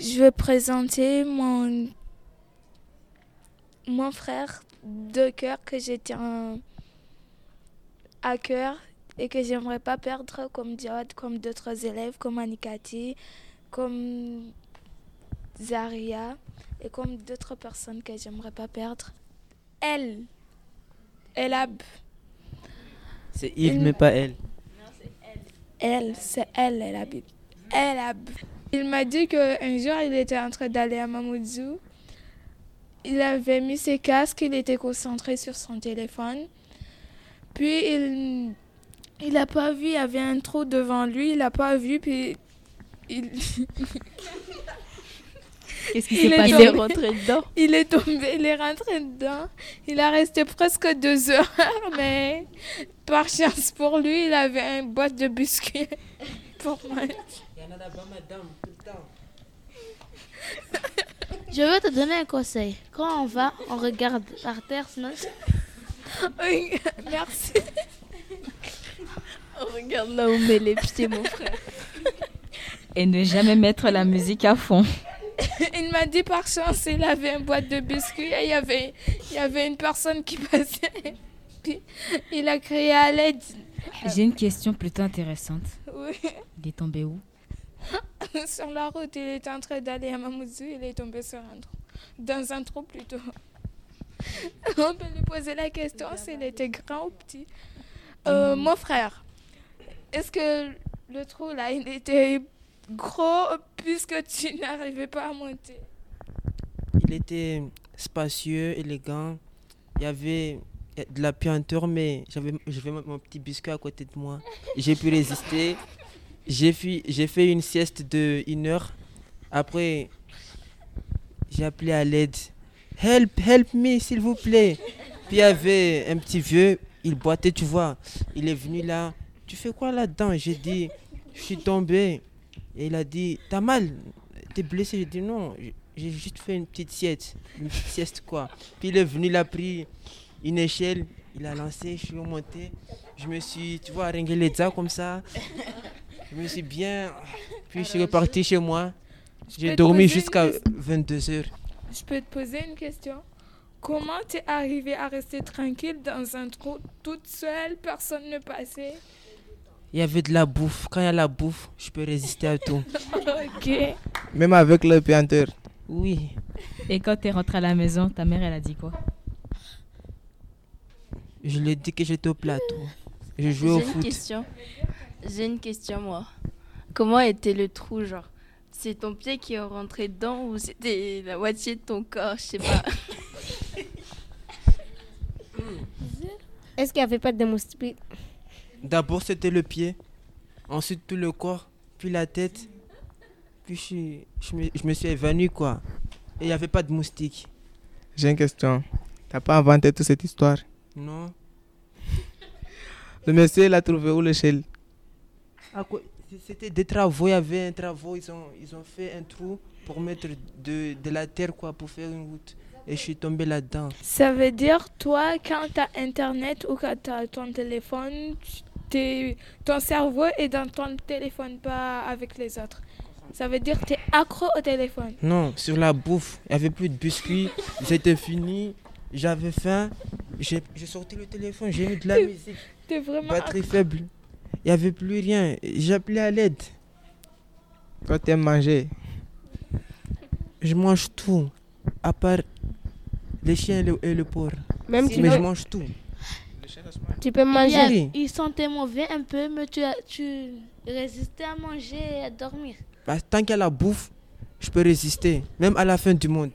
Je vais présenter mon, mon frère de cœur que tiens à cœur et que j'aimerais pas perdre comme Diode, comme d'autres élèves, comme Anikati, comme Zaria et comme d'autres personnes que j'aimerais pas perdre. Elle, Elab. C'est il, mais pas elle. Elle, c'est elle, Elab. Elab. Il m'a dit qu'un jour, il était en train d'aller à Mamoudzou. Il avait mis ses casques, il était concentré sur son téléphone. Puis il il n'a pas vu, il y avait un trou devant lui, il n'a pas vu, puis il... Qu'est-ce qui s'est passé? Il est rentré dedans? Il est tombé, il est rentré dedans. Il a resté presque deux heures, mais par chance pour lui, il avait une boîte de biscuits pour moi. Je veux te donner un conseil. Quand on va, on regarde par terre, sinon... Oui, merci. On regarde là où met les pieds, mon frère. Et ne jamais mettre la musique à fond. il m'a dit par chance, il avait une boîte de biscuits et il y avait, il y avait une personne qui passait. Puis il a crié à l'aide. J'ai une question plutôt intéressante. Oui. Il est tombé où? Sur la route, il était en train d'aller à Mamoudzou, il est tombé sur un trou. Dans un trou plutôt. On peut lui poser la question s'il était grand ou petit. Euh, mon frère, est-ce que le trou là, il était gros puisque tu n'arrivais pas à monter? Il était spacieux, élégant. Il y avait de la puanteur, mais j'avais, mon petit biscuit à côté de moi. J'ai pu résister. J'ai fait, une sieste de une heure. Après, j'ai appelé à l'aide. Help, help me, s'il vous plaît. Puis il y avait un petit vieux, il boitait, tu vois. Il est venu là. Tu fais quoi là-dedans? J'ai dit, je suis tombé. Et il a dit, t'as mal? T'es blessé? J'ai dit, non, j'ai juste fait une petite sieste. Une petite sieste quoi. Puis il est venu, il a pris une échelle, il a lancé, je suis remonté. Je me suis, tu vois, ringué les dents comme ça. Je me suis bien. Puis je suis reparti chez moi. J'ai dormi jusqu'à 22h. Je peux te poser une question? Comment t'es arrivé à rester tranquille dans un trou toute seule, personne ne passait? Il y avait de la bouffe. Quand il y a la bouffe, je peux résister à tout. ok. Même avec le pianteur Oui. Et quand tu es rentré à la maison, ta mère, elle a dit quoi? Je lui ai dit que j'étais au plateau. Je jouais au foot. Une question. J'ai une question, moi. Comment était le trou, genre? C'est ton pied qui est rentré dedans ou c'était la moitié de ton corps, je sais pas. Est-ce qu'il n'y avait pas de moustiques D'abord c'était le pied, ensuite tout le corps, puis la tête, puis je, me, je me, suis évanoui quoi. Et il n'y avait pas de moustiques. J'ai une question. T'as pas inventé toute cette histoire? Non. Le monsieur, il a trouvé où l'échelle c'était des travaux, il y avait un travaux, ils ont, ils ont fait un trou pour mettre de, de la terre quoi, pour faire une route. Et je suis tombé là-dedans. Ça veut dire, toi, quand tu as Internet ou quand tu as ton téléphone, ton cerveau est dans ton téléphone, pas avec les autres. Ça veut dire que tu es accro au téléphone. Non, sur la bouffe, il n'y avait plus de biscuits, c'était fini, j'avais faim, j'ai sorti le téléphone, j'ai mis de la musique. es vraiment Batterie faible. Il n'y avait plus rien. J'appelais à l'aide. Quand tu aimes manger Je mange tout. À part les chiens et le, et porc. Même mais je mange tout. Tu peux manger. Il, sentait mauvais un peu, mais tu, tu résistais à manger et à dormir. Bah, tant qu'il y a la bouffe, je peux résister. Même à la fin du monde.